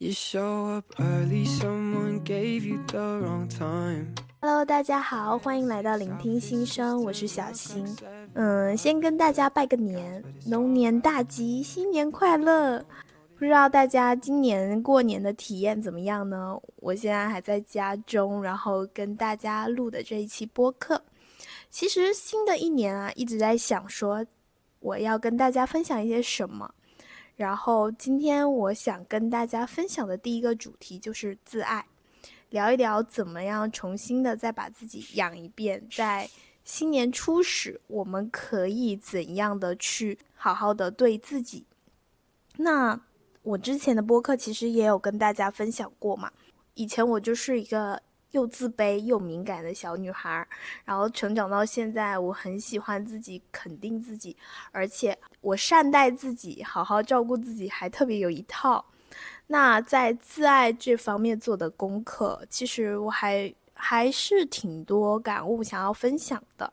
You show up early, someone gave you the wrong time. Hello，大家好，欢迎来到聆听心声，我是小新。嗯，先跟大家拜个年，龙年大吉，新年快乐！不知道大家今年过年的体验怎么样呢？我现在还在家中，然后跟大家录的这一期播客。其实新的一年啊，一直在想说我要跟大家分享一些什么。然后今天我想跟大家分享的第一个主题就是自爱，聊一聊怎么样重新的再把自己养一遍，在新年初始，我们可以怎样的去好好的对自己。那我之前的播客其实也有跟大家分享过嘛，以前我就是一个。又自卑又敏感的小女孩，然后成长到现在，我很喜欢自己，肯定自己，而且我善待自己，好好照顾自己，还特别有一套。那在自爱这方面做的功课，其实我还还是挺多感悟想要分享的。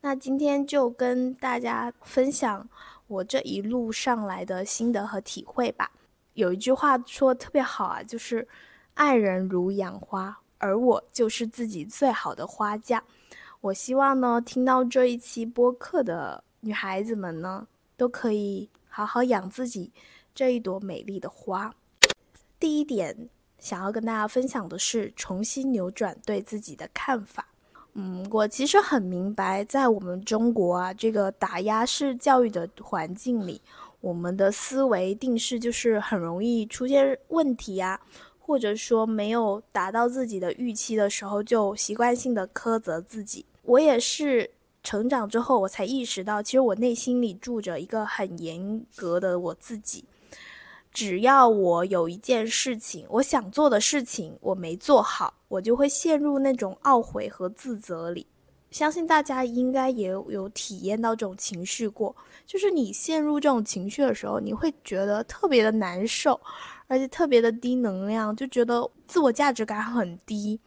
那今天就跟大家分享我这一路上来的心得和体会吧。有一句话说特别好啊，就是爱人如养花。而我就是自己最好的花匠。我希望呢，听到这一期播客的女孩子们呢，都可以好好养自己这一朵美丽的花。第一点，想要跟大家分享的是，重新扭转对自己的看法。嗯，我其实很明白，在我们中国啊，这个打压式教育的环境里，我们的思维定势就是很容易出现问题啊。或者说没有达到自己的预期的时候，就习惯性的苛责自己。我也是成长之后，我才意识到，其实我内心里住着一个很严格的我自己。只要我有一件事情，我想做的事情我没做好，我就会陷入那种懊悔和自责里。相信大家应该也有体验到这种情绪过，就是你陷入这种情绪的时候，你会觉得特别的难受。而且特别的低能量，就觉得自我价值感很低，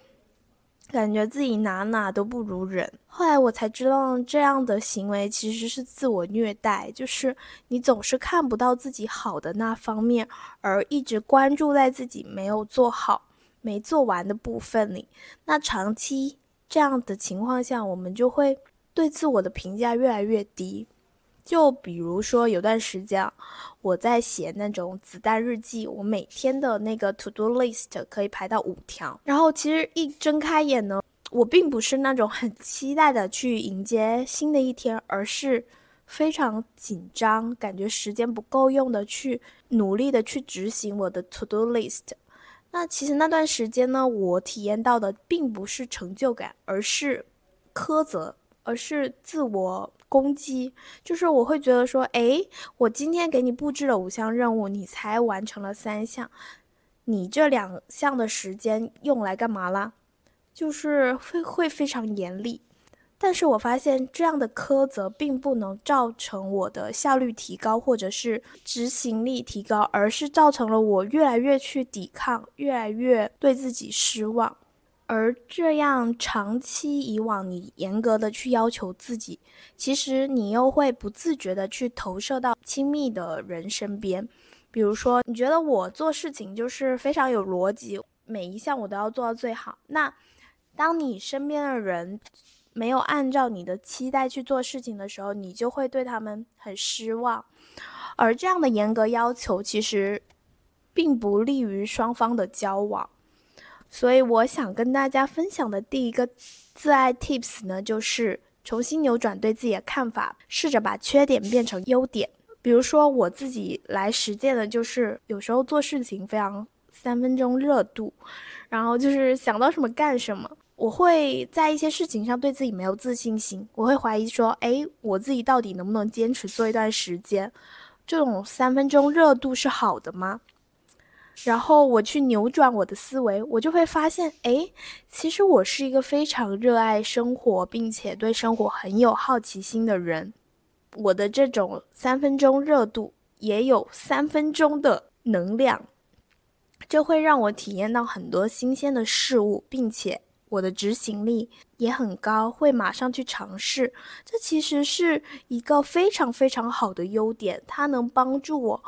感觉自己哪哪都不如人。后来我才知道，这样的行为其实是自我虐待，就是你总是看不到自己好的那方面，而一直关注在自己没有做好、没做完的部分里。那长期这样的情况下，我们就会对自我的评价越来越低。就比如说，有段时间我在写那种子弹日记，我每天的那个 to do list 可以排到五条。然后其实一睁开眼呢，我并不是那种很期待的去迎接新的一天，而是非常紧张，感觉时间不够用的去努力的去执行我的 to do list。那其实那段时间呢，我体验到的并不是成就感，而是苛责，而是自我。攻击就是我会觉得说，哎，我今天给你布置了五项任务，你才完成了三项，你这两项的时间用来干嘛啦？就是会会非常严厉。但是我发现这样的苛责并不能造成我的效率提高或者是执行力提高，而是造成了我越来越去抵抗，越来越对自己失望。而这样长期以往，你严格的去要求自己，其实你又会不自觉的去投射到亲密的人身边。比如说，你觉得我做事情就是非常有逻辑，每一项我都要做到最好。那当你身边的人没有按照你的期待去做事情的时候，你就会对他们很失望。而这样的严格要求，其实并不利于双方的交往。所以我想跟大家分享的第一个自爱 tips 呢，就是重新扭转对自己的看法，试着把缺点变成优点。比如说我自己来实践的就是，有时候做事情非常三分钟热度，然后就是想到什么干什么。我会在一些事情上对自己没有自信心，我会怀疑说，哎，我自己到底能不能坚持做一段时间？这种三分钟热度是好的吗？然后我去扭转我的思维，我就会发现，哎，其实我是一个非常热爱生活，并且对生活很有好奇心的人。我的这种三分钟热度也有三分钟的能量，这会让我体验到很多新鲜的事物，并且我的执行力也很高，会马上去尝试。这其实是一个非常非常好的优点，它能帮助我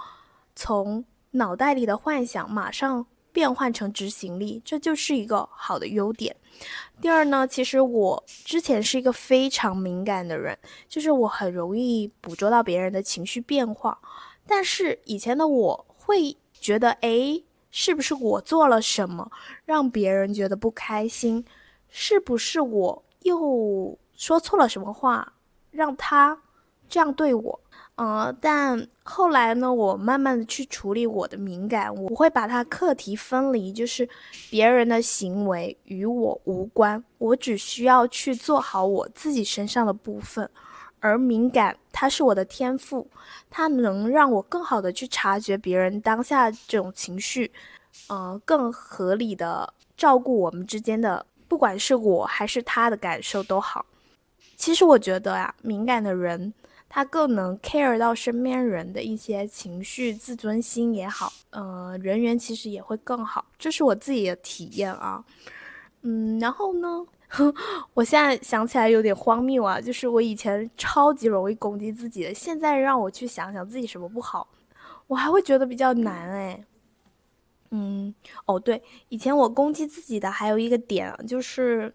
从。脑袋里的幻想马上变换成执行力，这就是一个好的优点。第二呢，其实我之前是一个非常敏感的人，就是我很容易捕捉到别人的情绪变化。但是以前的我会觉得，哎，是不是我做了什么让别人觉得不开心？是不是我又说错了什么话，让他这样对我？呃，但后来呢，我慢慢的去处理我的敏感，我会把它课题分离，就是别人的行为与我无关，我只需要去做好我自己身上的部分。而敏感，它是我的天赋，它能让我更好的去察觉别人当下这种情绪，呃，更合理的照顾我们之间的，不管是我还是他的感受都好。其实我觉得呀，敏感的人。他更能 care 到身边人的一些情绪、自尊心也好，呃，人缘其实也会更好，这是我自己的体验啊。嗯，然后呢，我现在想起来有点荒谬啊，就是我以前超级容易攻击自己的，现在让我去想想自己什么不好，我还会觉得比较难哎。嗯，哦对，以前我攻击自己的还有一个点就是。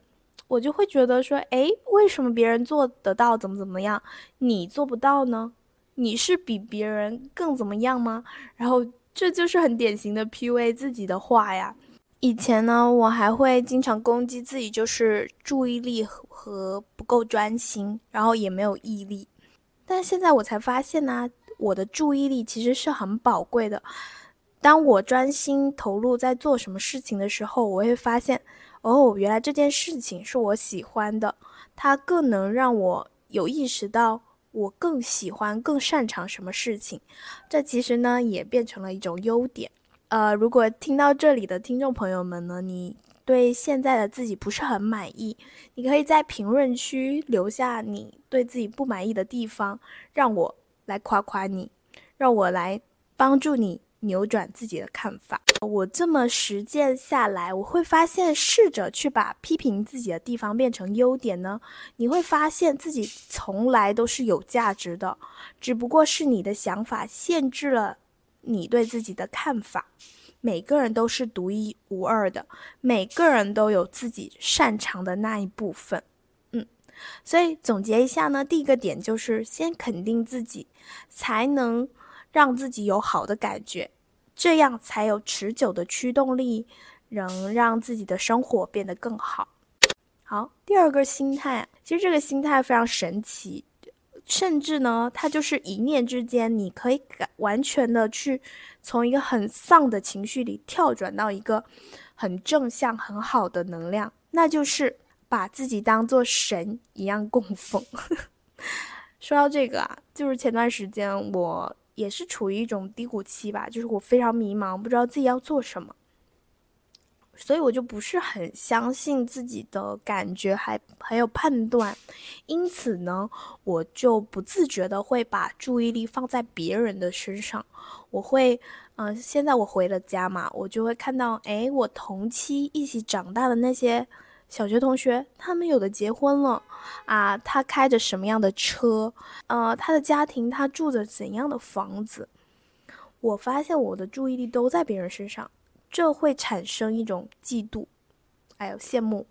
我就会觉得说，哎，为什么别人做得到，怎么怎么样，你做不到呢？你是比别人更怎么样吗？然后这就是很典型的 PUA 自己的话呀。以前呢，我还会经常攻击自己，就是注意力和不够专心，然后也没有毅力。但现在我才发现呢，我的注意力其实是很宝贵的。当我专心投入在做什么事情的时候，我会发现。哦，原来这件事情是我喜欢的，它更能让我有意识到我更喜欢、更擅长什么事情。这其实呢也变成了一种优点。呃，如果听到这里的听众朋友们呢，你对现在的自己不是很满意，你可以在评论区留下你对自己不满意的地方，让我来夸夸你，让我来帮助你。扭转自己的看法。我这么实践下来，我会发现，试着去把批评自己的地方变成优点呢，你会发现自己从来都是有价值的，只不过是你的想法限制了你对自己的看法。每个人都是独一无二的，每个人都有自己擅长的那一部分。嗯，所以总结一下呢，第一个点就是先肯定自己，才能。让自己有好的感觉，这样才有持久的驱动力，能让自己的生活变得更好。好，第二个心态，其实这个心态非常神奇，甚至呢，它就是一念之间，你可以改完全的去从一个很丧的情绪里跳转到一个很正向、很好的能量，那就是把自己当做神一样供奉。说到这个啊，就是前段时间我。也是处于一种低谷期吧，就是我非常迷茫，不知道自己要做什么，所以我就不是很相信自己的感觉，还还有判断，因此呢，我就不自觉的会把注意力放在别人的身上。我会，嗯，现在我回了家嘛，我就会看到，哎，我同期一起长大的那些。小学同学，他们有的结婚了，啊，他开着什么样的车？呃，他的家庭，他住着怎样的房子？我发现我的注意力都在别人身上，这会产生一种嫉妒，还有羡慕，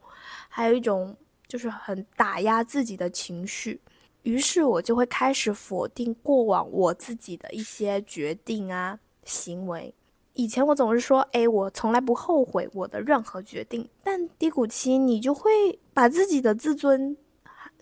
还有一种就是很打压自己的情绪。于是我就会开始否定过往我自己的一些决定啊行为。以前我总是说，哎，我从来不后悔我的任何决定。但低谷期，你就会把自己的自尊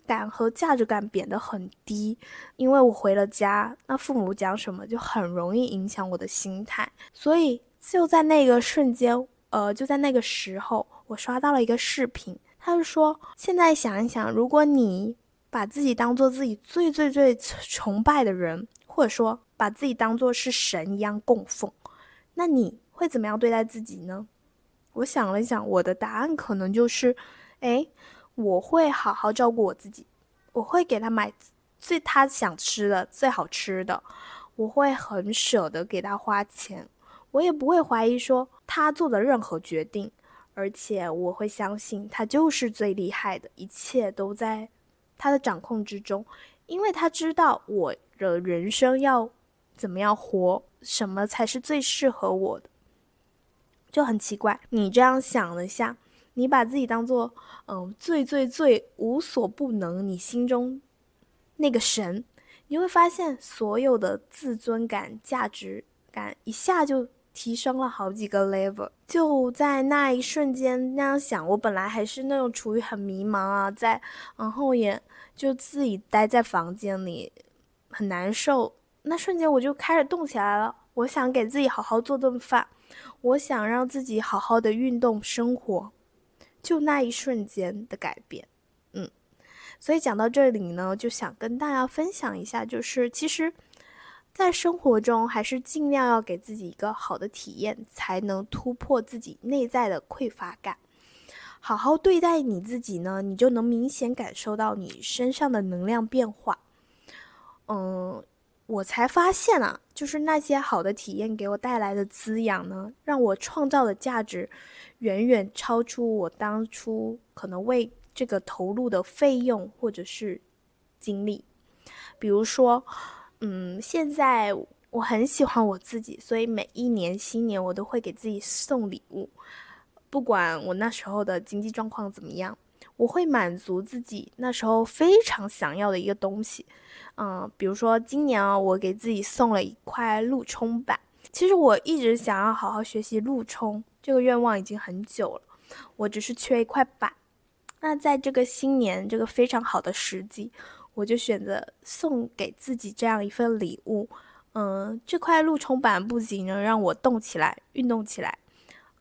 感和价值感贬得很低。因为我回了家，那父母讲什么就很容易影响我的心态。所以就在那个瞬间，呃，就在那个时候，我刷到了一个视频，他就说：现在想一想，如果你把自己当做自己最最最崇拜的人，或者说把自己当做是神一样供奉。那你会怎么样对待自己呢？我想了想，我的答案可能就是，哎，我会好好照顾我自己，我会给他买最他想吃的、最好吃的，我会很舍得给他花钱，我也不会怀疑说他做的任何决定，而且我会相信他就是最厉害的，一切都在他的掌控之中，因为他知道我的人生要怎么样活。什么才是最适合我的，就很奇怪。你这样想了下，你把自己当做嗯最最最无所不能，你心中那个神，你会发现所有的自尊感、价值感一下就提升了好几个 level。就在那一瞬间那样想，我本来还是那种处于很迷茫啊，在然后也就自己待在房间里很难受。那瞬间我就开始动起来了，我想给自己好好做顿饭，我想让自己好好的运动生活，就那一瞬间的改变，嗯，所以讲到这里呢，就想跟大家分享一下，就是其实，在生活中还是尽量要给自己一个好的体验，才能突破自己内在的匮乏感，好好对待你自己呢，你就能明显感受到你身上的能量变化，嗯。我才发现啊，就是那些好的体验给我带来的滋养呢，让我创造的价值远远超出我当初可能为这个投入的费用或者是精力。比如说，嗯，现在我很喜欢我自己，所以每一年新年我都会给自己送礼物，不管我那时候的经济状况怎么样，我会满足自己那时候非常想要的一个东西。嗯，比如说今年啊，我给自己送了一块陆冲板。其实我一直想要好好学习陆冲，这个愿望已经很久了，我只是缺一块板。那在这个新年这个非常好的时机，我就选择送给自己这样一份礼物。嗯，这块陆冲板不仅能让我动起来、运动起来，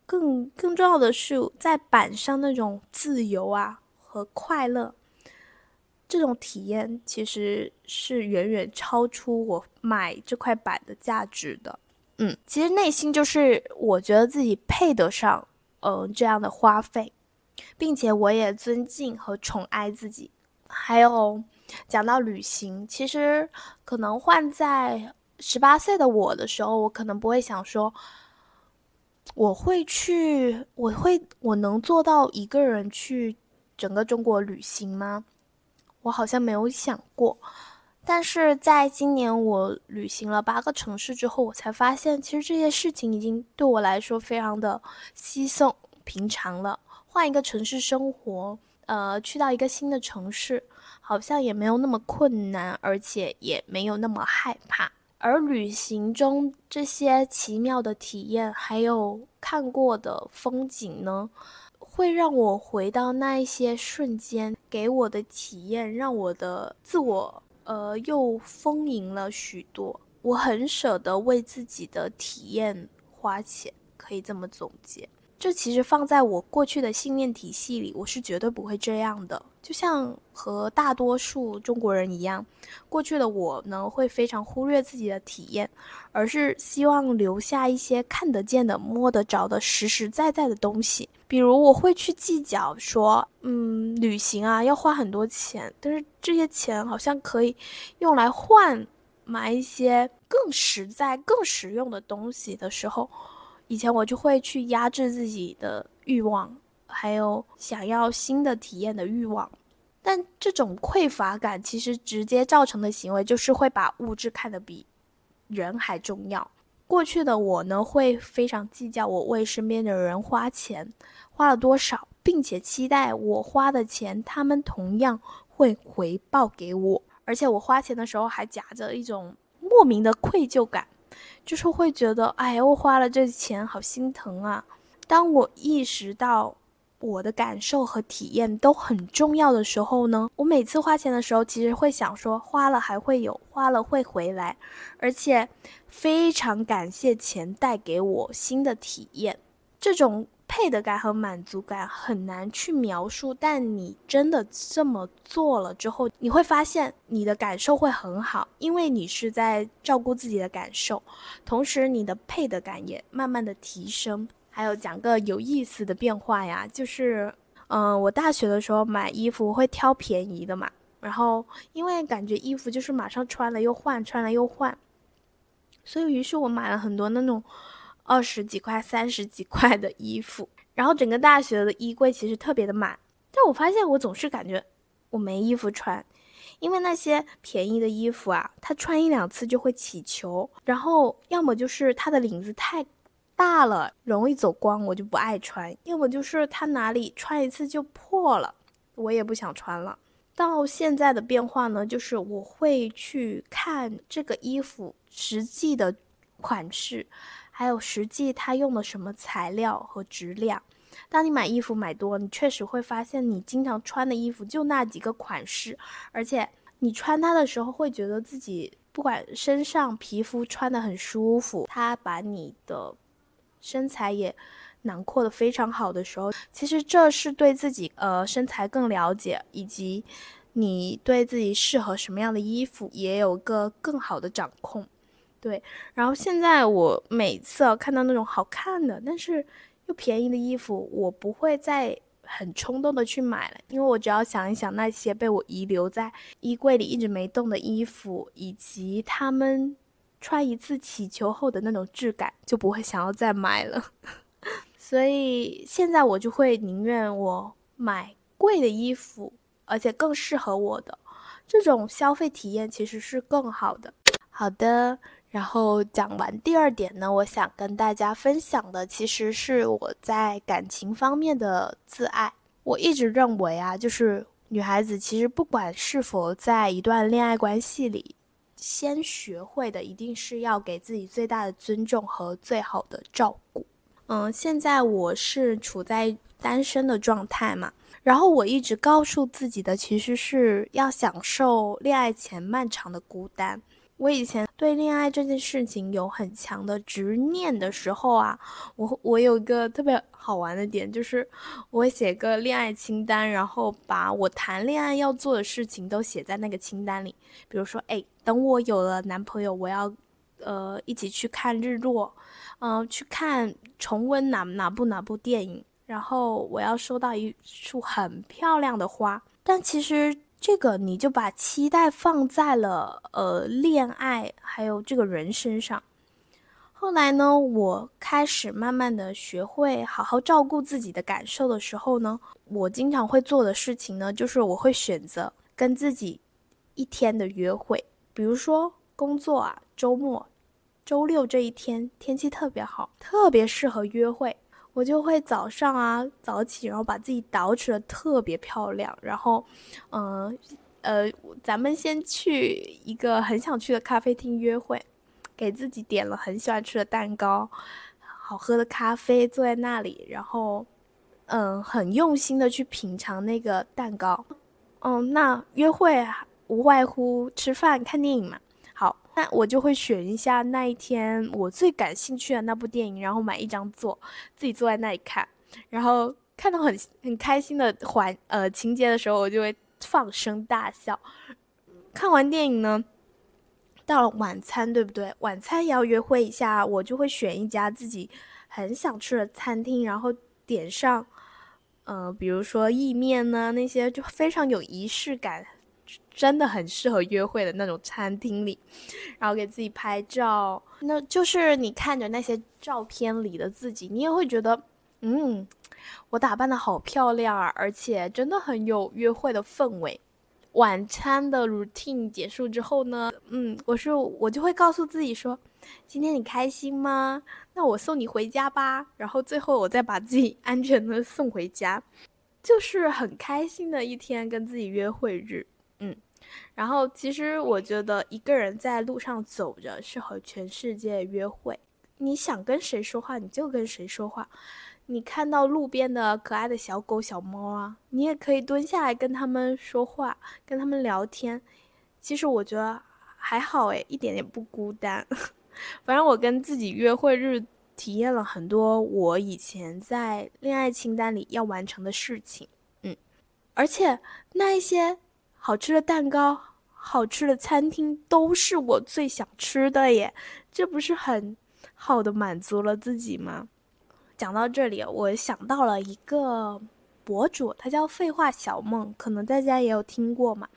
更更重要的是在板上那种自由啊和快乐。这种体验其实是远远超出我买这块板的价值的。嗯，其实内心就是我觉得自己配得上，嗯，这样的花费，并且我也尊敬和宠爱自己。还有讲到旅行，其实可能换在十八岁的我的时候，我可能不会想说，我会去，我会，我能做到一个人去整个中国旅行吗？我好像没有想过，但是在今年我旅行了八个城市之后，我才发现，其实这些事情已经对我来说非常的稀松平常了。换一个城市生活，呃，去到一个新的城市，好像也没有那么困难，而且也没有那么害怕。而旅行中这些奇妙的体验，还有看过的风景呢？会让我回到那一些瞬间，给我的体验，让我的自我呃又丰盈了许多。我很舍得为自己的体验花钱，可以这么总结。这其实放在我过去的信念体系里，我是绝对不会这样的。就像和大多数中国人一样，过去的我呢，会非常忽略自己的体验，而是希望留下一些看得见的、摸得着的、实实在在的东西。比如，我会去计较说，嗯，旅行啊要花很多钱，但是这些钱好像可以用来换买一些更实在、更实用的东西的时候。以前我就会去压制自己的欲望，还有想要新的体验的欲望，但这种匮乏感其实直接造成的行为就是会把物质看得比人还重要。过去的我呢，会非常计较我为身边的人花钱花了多少，并且期待我花的钱他们同样会回报给我，而且我花钱的时候还夹着一种莫名的愧疚感。就是会觉得，哎呀，我花了这钱，好心疼啊！当我意识到我的感受和体验都很重要的时候呢，我每次花钱的时候，其实会想说，花了还会有，花了会回来，而且非常感谢钱带给我新的体验，这种。配得感和满足感很难去描述，但你真的这么做了之后，你会发现你的感受会很好，因为你是在照顾自己的感受，同时你的配得感也慢慢的提升。还有讲个有意思的变化呀，就是，嗯，我大学的时候买衣服会挑便宜的嘛，然后因为感觉衣服就是马上穿了又换，穿了又换，所以于是我买了很多那种。二十几块、三十几块的衣服，然后整个大学的衣柜其实特别的满，但我发现我总是感觉我没衣服穿，因为那些便宜的衣服啊，它穿一两次就会起球，然后要么就是它的领子太大了，容易走光，我就不爱穿；要么就是它哪里穿一次就破了，我也不想穿了。到现在的变化呢，就是我会去看这个衣服实际的款式，还有实际它用的什么材料和质量。当你买衣服买多，你确实会发现你经常穿的衣服就那几个款式，而且你穿它的时候会觉得自己不管身上皮肤穿的很舒服，它把你的身材也。囊括的非常好的时候，其实这是对自己呃身材更了解，以及你对自己适合什么样的衣服也有个更好的掌控。对，然后现在我每次看到那种好看的但是又便宜的衣服，我不会再很冲动的去买了，因为我只要想一想那些被我遗留在衣柜里一直没动的衣服，以及他们穿一次起球后的那种质感，就不会想要再买了。所以现在我就会宁愿我买贵的衣服，而且更适合我的这种消费体验其实是更好的。好的，然后讲完第二点呢，我想跟大家分享的其实是我在感情方面的自爱。我一直认为啊，就是女孩子其实不管是否在一段恋爱关系里，先学会的一定是要给自己最大的尊重和最好的照顾。嗯，现在我是处在单身的状态嘛，然后我一直告诉自己的其实是要享受恋爱前漫长的孤单。我以前对恋爱这件事情有很强的执念的时候啊，我我有一个特别好玩的点，就是我会写个恋爱清单，然后把我谈恋爱要做的事情都写在那个清单里。比如说，哎，等我有了男朋友，我要呃一起去看日落。嗯，去看重温哪哪部哪部电影，然后我要收到一束很漂亮的花。但其实这个你就把期待放在了呃恋爱还有这个人身上。后来呢，我开始慢慢的学会好好照顾自己的感受的时候呢，我经常会做的事情呢，就是我会选择跟自己一天的约会，比如说工作啊，周末。周六这一天天气特别好，特别适合约会。我就会早上啊早起，然后把自己捯饬的特别漂亮，然后，嗯，呃，咱们先去一个很想去的咖啡厅约会，给自己点了很喜欢吃的蛋糕，好喝的咖啡，坐在那里，然后，嗯，很用心的去品尝那个蛋糕。嗯，那约会无外乎吃饭、看电影嘛。那我就会选一下那一天我最感兴趣的那部电影，然后买一张座，自己坐在那里看，然后看到很很开心的环呃情节的时候，我就会放声大笑。看完电影呢，到了晚餐，对不对？晚餐也要约会一下，我就会选一家自己很想吃的餐厅，然后点上，呃，比如说意面呢，那些就非常有仪式感。真的很适合约会的那种餐厅里，然后给自己拍照，那就是你看着那些照片里的自己，你也会觉得，嗯，我打扮的好漂亮啊，而且真的很有约会的氛围。晚餐的 routine 结束之后呢，嗯，我是我就会告诉自己说，今天你开心吗？那我送你回家吧。然后最后我再把自己安全的送回家，就是很开心的一天，跟自己约会日。然后其实我觉得一个人在路上走着是和全世界约会。你想跟谁说话，你就跟谁说话。你看到路边的可爱的小狗、小猫啊，你也可以蹲下来跟他们说话，跟他们聊天。其实我觉得还好诶，一点也不孤单。反正我跟自己约会日体验了很多我以前在恋爱清单里要完成的事情。嗯，而且那一些。好吃的蛋糕，好吃的餐厅都是我最想吃的耶，这不是很好的满足了自己吗？讲到这里，我想到了一个博主，他叫废话小梦，可能大家也有听过嘛。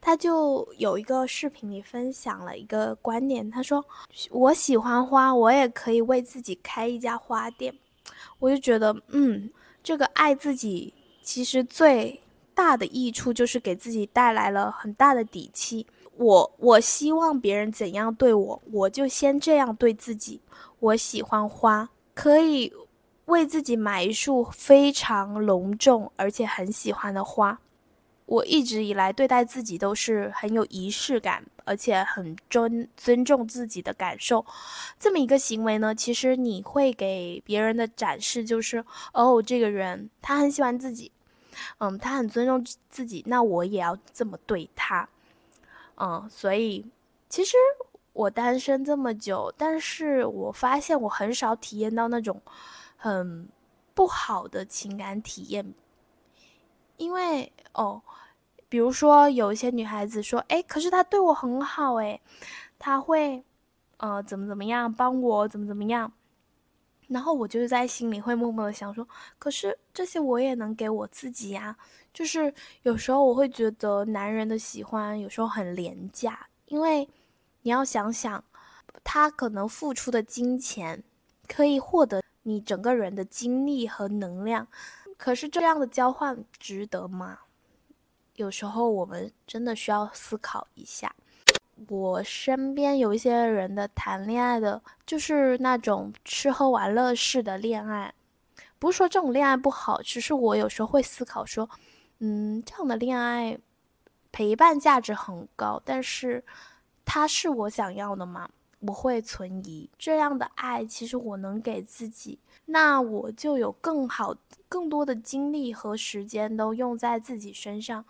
他就有一个视频里分享了一个观点，他说：“我喜欢花，我也可以为自己开一家花店。”我就觉得，嗯，这个爱自己其实最。大的益处就是给自己带来了很大的底气。我我希望别人怎样对我，我就先这样对自己。我喜欢花，可以为自己买一束非常隆重而且很喜欢的花。我一直以来对待自己都是很有仪式感，而且很尊尊重自己的感受。这么一个行为呢，其实你会给别人的展示就是，哦，这个人他很喜欢自己，嗯，他很尊重自己，那我也要这么对他。嗯，所以其实我单身这么久，但是我发现我很少体验到那种很不好的情感体验，因为哦，比如说有一些女孩子说，哎，可是他对我很好，哎，他会呃怎么怎么样帮我怎么怎么样，然后我就是在心里会默默的想说，可是这些我也能给我自己呀。就是有时候我会觉得男人的喜欢有时候很廉价，因为你要想想，他可能付出的金钱可以获得你整个人的精力和能量，可是这样的交换值得吗？有时候我们真的需要思考一下。我身边有一些人的谈恋爱的，就是那种吃喝玩乐式的恋爱，不是说这种恋爱不好，只是我有时候会思考说。嗯，这样的恋爱陪伴价值很高，但是它是我想要的吗？我会存疑。这样的爱其实我能给自己，那我就有更好、更多的精力和时间都用在自己身上。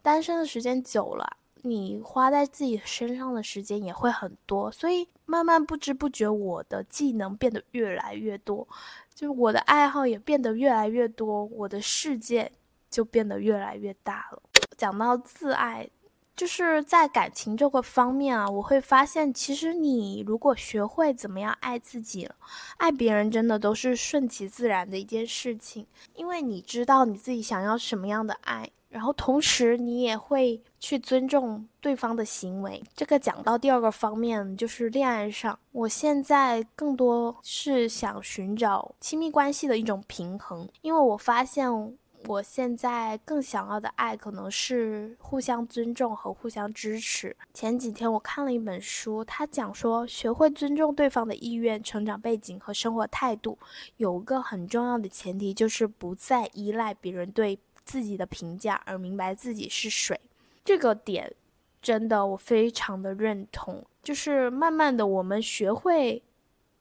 单身的时间久了，你花在自己身上的时间也会很多，所以慢慢不知不觉，我的技能变得越来越多，就是我的爱好也变得越来越多，我的世界。就变得越来越大了。讲到自爱，就是在感情这个方面啊，我会发现，其实你如果学会怎么样爱自己，爱别人真的都是顺其自然的一件事情。因为你知道你自己想要什么样的爱，然后同时你也会去尊重对方的行为。这个讲到第二个方面，就是恋爱上，我现在更多是想寻找亲密关系的一种平衡，因为我发现。我现在更想要的爱，可能是互相尊重和互相支持。前几天我看了一本书，他讲说，学会尊重对方的意愿、成长背景和生活态度，有个很重要的前提，就是不再依赖别人对自己的评价，而明白自己是谁。这个点，真的我非常的认同。就是慢慢的，我们学会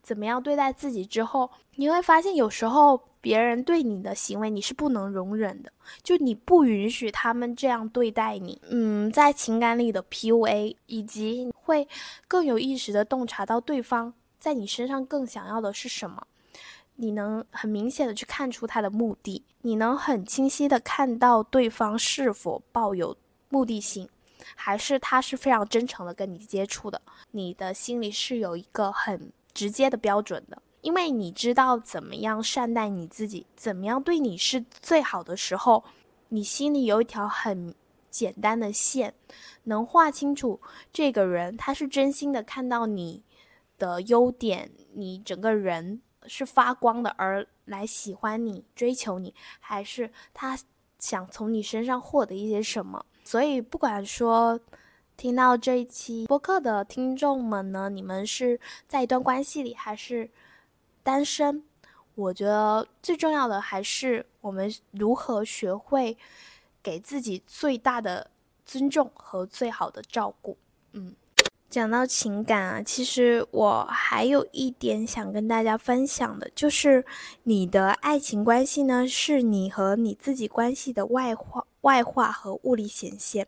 怎么样对待自己之后，你会发现有时候。别人对你的行为你是不能容忍的，就你不允许他们这样对待你。嗯，在情感里的 PUA，以及会更有意识的洞察到对方在你身上更想要的是什么，你能很明显的去看出他的目的，你能很清晰的看到对方是否抱有目的性，还是他是非常真诚的跟你接触的，你的心里是有一个很直接的标准的。因为你知道怎么样善待你自己，怎么样对你是最好的时候，你心里有一条很简单的线，能画清楚这个人他是真心的看到你的优点，你整个人是发光的而来喜欢你、追求你，还是他想从你身上获得一些什么。所以，不管说听到这一期播客的听众们呢，你们是在一段关系里，还是？单身，我觉得最重要的还是我们如何学会给自己最大的尊重和最好的照顾。嗯，讲到情感啊，其实我还有一点想跟大家分享的，就是你的爱情关系呢，是你和你自己关系的外化、外化和物理显现。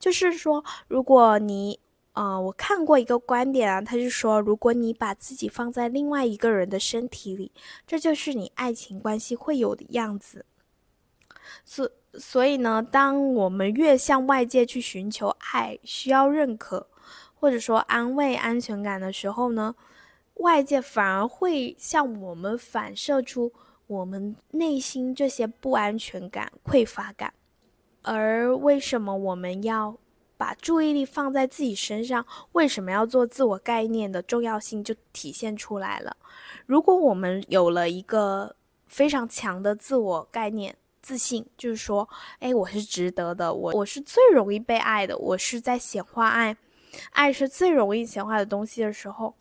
就是说，如果你啊，我看过一个观点啊，他是说，如果你把自己放在另外一个人的身体里，这就是你爱情关系会有的样子。所所以呢，当我们越向外界去寻求爱、需要认可，或者说安慰、安全感的时候呢，外界反而会向我们反射出我们内心这些不安全感、匮乏感。而为什么我们要？把注意力放在自己身上，为什么要做自我概念的重要性就体现出来了。如果我们有了一个非常强的自我概念，自信，就是说，哎，我是值得的，我我是最容易被爱的，我是在显化爱，爱是最容易显化的东西的时候，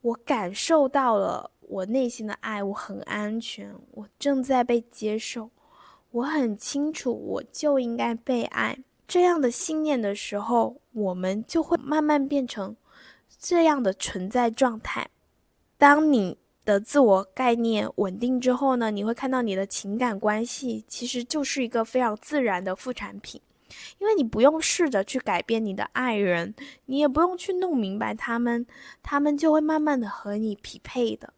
我感受到了我内心的爱，我很安全，我正在被接受，我很清楚，我就应该被爱。这样的信念的时候，我们就会慢慢变成这样的存在状态。当你的自我概念稳定之后呢，你会看到你的情感关系其实就是一个非常自然的副产品，因为你不用试着去改变你的爱人，你也不用去弄明白他们，他们就会慢慢的和你匹配的。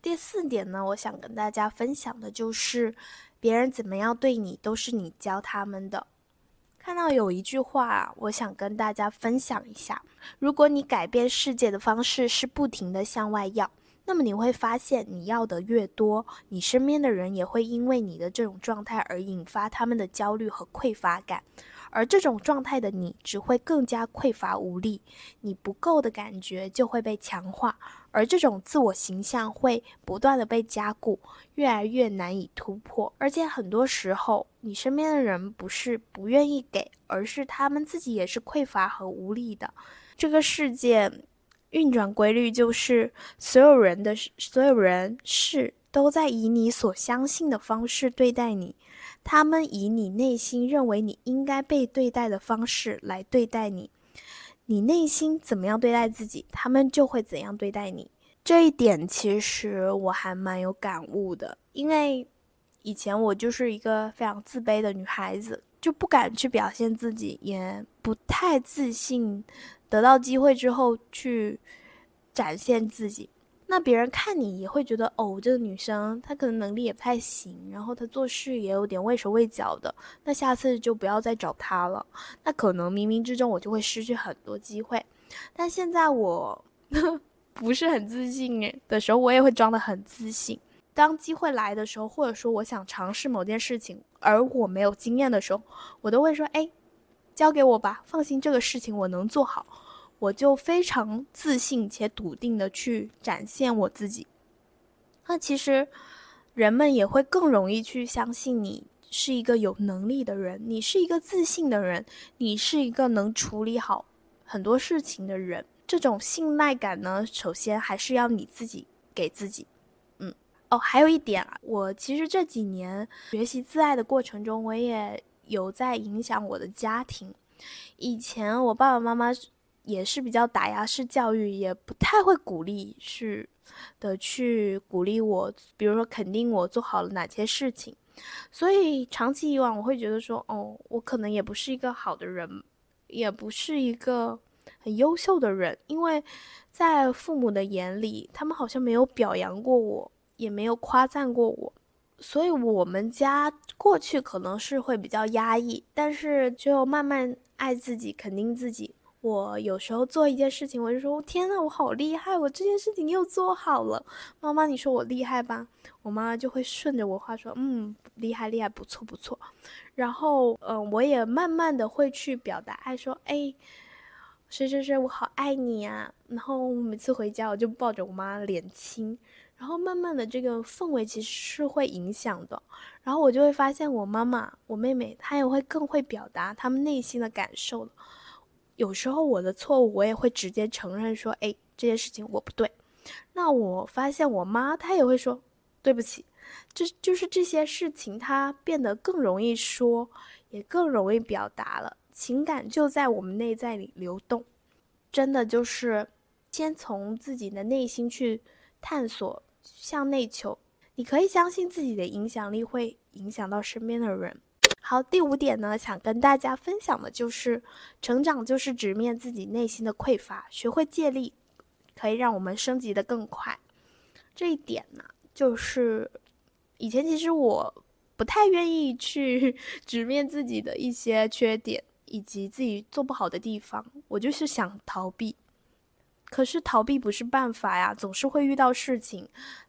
第四点呢，我想跟大家分享的就是，别人怎么样对你，都是你教他们的。看到有一句话，我想跟大家分享一下：如果你改变世界的方式是不停的向外要，那么你会发现，你要的越多，你身边的人也会因为你的这种状态而引发他们的焦虑和匮乏感。而这种状态的你只会更加匮乏无力，你不够的感觉就会被强化，而这种自我形象会不断的被加固，越来越难以突破。而且很多时候，你身边的人不是不愿意给，而是他们自己也是匮乏和无力的。这个世界运转规律就是，所有人的所有人事都在以你所相信的方式对待你。他们以你内心认为你应该被对待的方式来对待你，你内心怎么样对待自己，他们就会怎样对待你。这一点其实我还蛮有感悟的，因为以前我就是一个非常自卑的女孩子，就不敢去表现自己，也不太自信，得到机会之后去展现自己。那别人看你也会觉得，哦，这个女生她可能能力也不太行，然后她做事也有点畏手畏脚的，那下次就不要再找她了。那可能冥冥之中我就会失去很多机会。但现在我 不是很自信的时候，我也会装得很自信。当机会来的时候，或者说我想尝试某件事情，而我没有经验的时候，我都会说，哎，交给我吧，放心，这个事情我能做好。我就非常自信且笃定的去展现我自己，那其实人们也会更容易去相信你是一个有能力的人，你是一个自信的人，你是一个能处理好很多事情的人。这种信赖感呢，首先还是要你自己给自己。嗯，哦，还有一点啊，我其实这几年学习自爱的过程中，我也有在影响我的家庭。以前我爸爸妈妈。也是比较打压式教育，也不太会鼓励去的去鼓励我，比如说肯定我做好了哪些事情，所以长期以往我会觉得说，哦，我可能也不是一个好的人，也不是一个很优秀的人，因为在父母的眼里，他们好像没有表扬过我，也没有夸赞过我，所以我们家过去可能是会比较压抑，但是就慢慢爱自己，肯定自己。我有时候做一件事情，我就说：“天呐，我好厉害！我这件事情又做好了。”妈妈，你说我厉害吧？我妈妈就会顺着我话说：“嗯，厉害，厉害，不错，不错。”然后，嗯，我也慢慢的会去表达爱，说：“哎，谁谁谁，我好爱你啊！”然后每次回家，我就抱着我妈脸亲。然后慢慢的，这个氛围其实是会影响的。然后我就会发现，我妈妈、我妹妹，她也会更会表达她们内心的感受了。有时候我的错误，我也会直接承认说：“哎，这件事情我不对。”那我发现我妈她也会说：“对不起。”这就是这些事情，她变得更容易说，也更容易表达了情感就在我们内在里流动。真的就是先从自己的内心去探索，向内求。你可以相信自己的影响力会影响到身边的人。好，第五点呢，想跟大家分享的就是，成长就是直面自己内心的匮乏，学会借力，可以让我们升级的更快。这一点呢，就是以前其实我不太愿意去 直面自己的一些缺点以及自己做不好的地方，我就是想逃避。可是逃避不是办法呀，总是会遇到事情，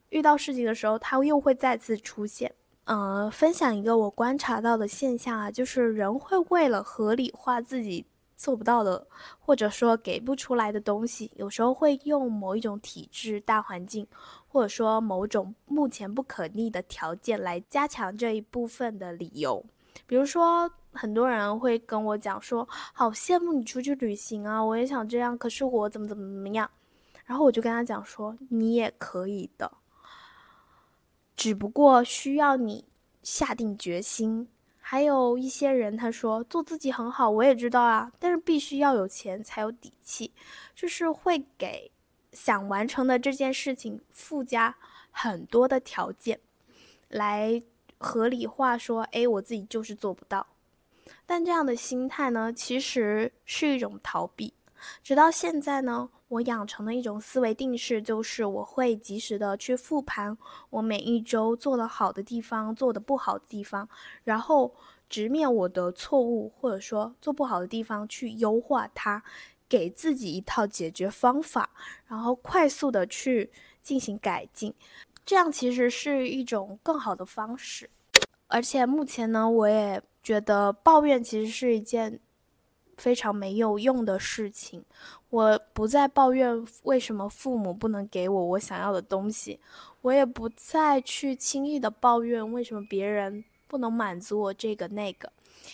遇到事情的时候，它又会再次出现。呃，分享一个我观察到的现象啊，就是人会为了合理化自己做不到的，或者说给不出来的东西，有时候会用某一种体制、大环境，或者说某种目前不可逆的条件来加强这一部分的理由。比如说，很多人会跟我讲说：“好羡慕你出去旅行啊，我也想这样，可是我怎么怎么怎么样。”然后我就跟他讲说：“你也可以的，只不过需要你下定决心。”还有一些人，他说做自己很好，我也知道啊，但是必须要有钱才有底气，就是会给想完成的这件事情附加很多的条件，来合理化说，哎，我自己就是做不到。但这样的心态呢，其实是一种逃避。直到现在呢，我养成的一种思维定式就是，我会及时的去复盘我每一周做的好的地方，做的不好的地方，然后直面我的错误，或者说做不好的地方去优化它，给自己一套解决方法，然后快速的去进行改进，这样其实是一种更好的方式。而且目前呢，我也觉得抱怨其实是一件。非常没有用的事情，我不再抱怨为什么父母不能给我我想要的东西，我也不再去轻易的抱怨为什么别人不能满足我这个那个，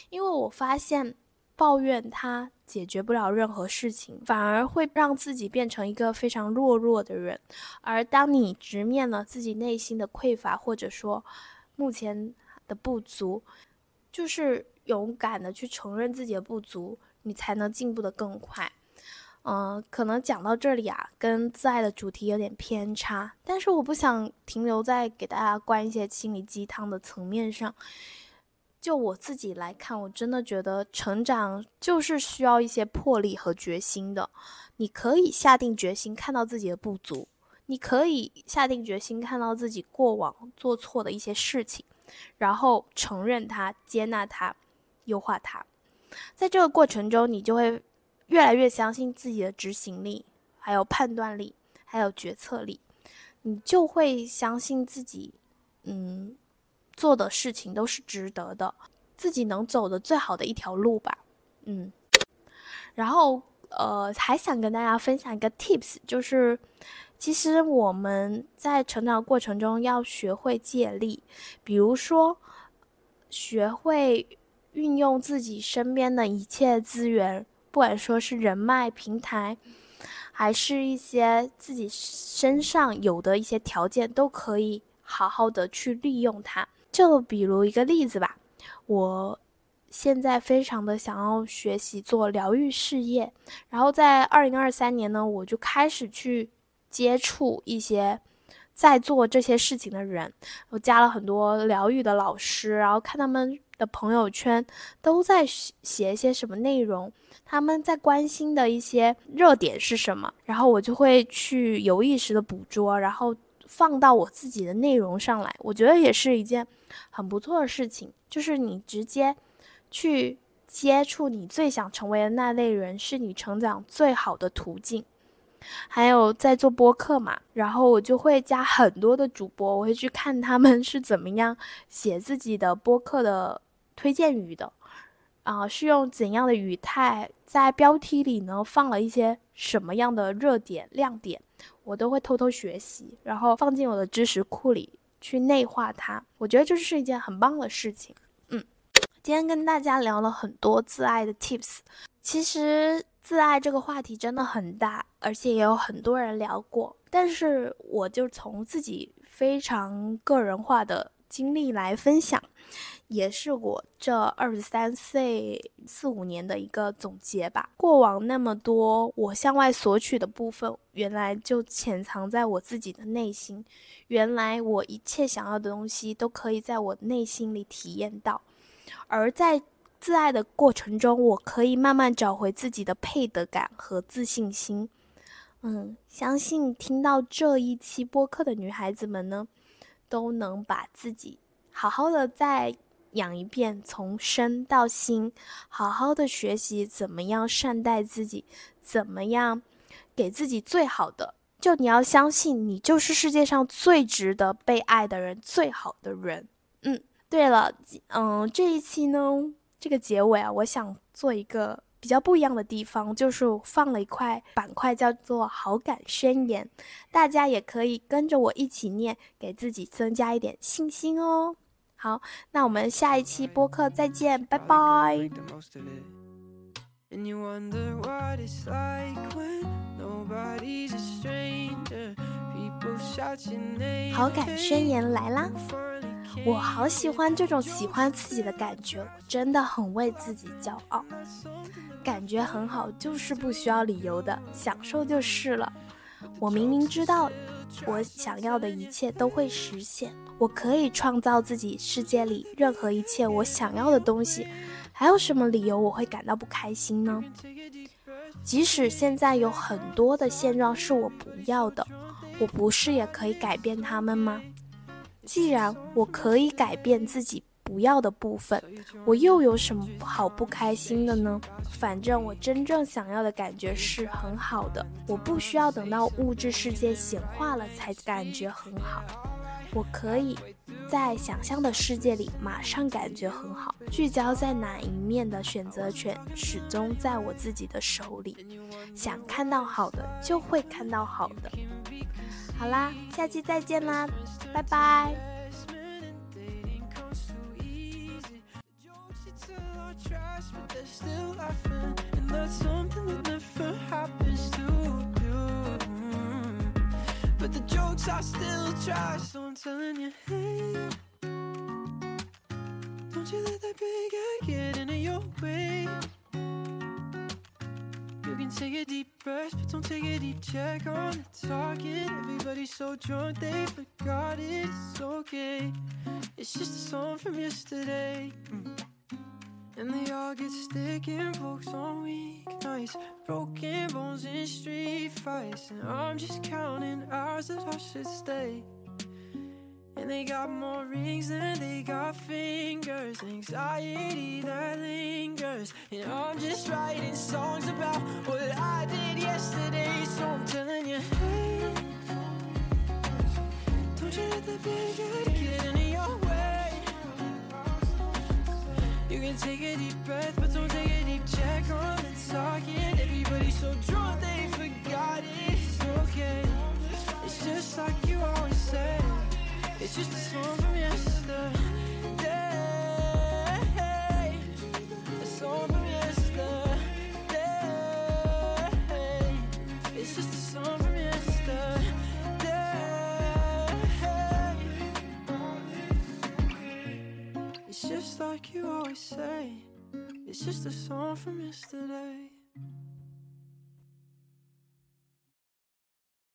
因为我发现抱怨它解决不了任何事情，反而会让自己变成一个非常懦弱的人。而当你直面了自己内心的匮乏，或者说目前的不足，就是勇敢的去承认自己的不足。你才能进步的更快，嗯，可能讲到这里啊，跟自爱的主题有点偏差，但是我不想停留在给大家灌一些心理鸡汤的层面上。就我自己来看，我真的觉得成长就是需要一些魄力和决心的。你可以下定决心看到自己的不足，你可以下定决心看到自己过往做错的一些事情，然后承认它、接纳它、优化它。在这个过程中，你就会越来越相信自己的执行力，还有判断力，还有决策力。你就会相信自己，嗯，做的事情都是值得的，自己能走的最好的一条路吧。嗯，然后呃，还想跟大家分享一个 tips，就是其实我们在成长过程中要学会借力，比如说学会。运用自己身边的一切资源，不管说是人脉平台，还是一些自己身上有的一些条件，都可以好好的去利用它。就比如一个例子吧，我现在非常的想要学习做疗愈事业，然后在二零二三年呢，我就开始去接触一些在做这些事情的人，我加了很多疗愈的老师，然后看他们。的朋友圈都在写一些什么内容？他们在关心的一些热点是什么？然后我就会去有意识的捕捉，然后放到我自己的内容上来。我觉得也是一件很不错的事情，就是你直接去接触你最想成为的那类人，是你成长最好的途径。还有在做播客嘛，然后我就会加很多的主播，我会去看他们是怎么样写自己的播客的。推荐语的，啊，是用怎样的语态在标题里呢？放了一些什么样的热点亮点，我都会偷偷学习，然后放进我的知识库里去内化它。我觉得这是一件很棒的事情。嗯，今天跟大家聊了很多自爱的 tips，其实自爱这个话题真的很大，而且也有很多人聊过，但是我就从自己非常个人化的经历来分享。也是我这二十三岁四五年的一个总结吧。过往那么多我向外索取的部分，原来就潜藏在我自己的内心。原来我一切想要的东西都可以在我内心里体验到。而在自爱的过程中，我可以慢慢找回自己的配得感和自信心。嗯，相信听到这一期播客的女孩子们呢，都能把自己好好的在。养一遍，从身到心，好好的学习怎么样善待自己，怎么样给自己最好的。就你要相信，你就是世界上最值得被爱的人，最好的人。嗯，对了，嗯，这一期呢，这个结尾啊，我想做一个比较不一样的地方就是放了一块板块，叫做好感宣言，大家也可以跟着我一起念，给自己增加一点信心哦。好，那我们下一期播客再见，拜拜。好感宣言来啦！我好喜欢这种喜欢自己的感觉，我真的很为自己骄傲。感觉很好，就是不需要理由的，享受就是了。我明明知道，我想要的一切都会实现，我可以创造自己世界里任何一切我想要的东西，还有什么理由我会感到不开心呢？即使现在有很多的现状是我不要的，我不是也可以改变他们吗？既然我可以改变自己。不要的部分，我又有什么好不开心的呢？反正我真正想要的感觉是很好的，我不需要等到物质世界显化了才感觉很好，我可以在想象的世界里马上感觉很好。聚焦在哪一面的选择权始终在我自己的手里，想看到好的就会看到好的。好啦，下期再见啦，拜拜。Still laughing, and that's something that never happens to you. But the jokes are still try, so I'm telling you, hey, don't you let that big guy get in your way. You can take a deep breath, but don't take a deep check on the target. Everybody's so drunk they forgot it. It's okay, it's just a song from yesterday. Mm. And they all get sticking folks on weeknights Broken bones in street fights. And I'm just counting hours that I should stay. And they got more rings than they got fingers. Anxiety that lingers. And I'm just writing songs about what I did yesterday. So I'm telling you, hey Don't you let the big get in your way you can take a deep breath, but don't take a deep check on the talking. Everybody's so drunk they forgot it. It's okay. It's just like you always say. It's just a song from yesterday. Just like you always say. It's just a song from yesterday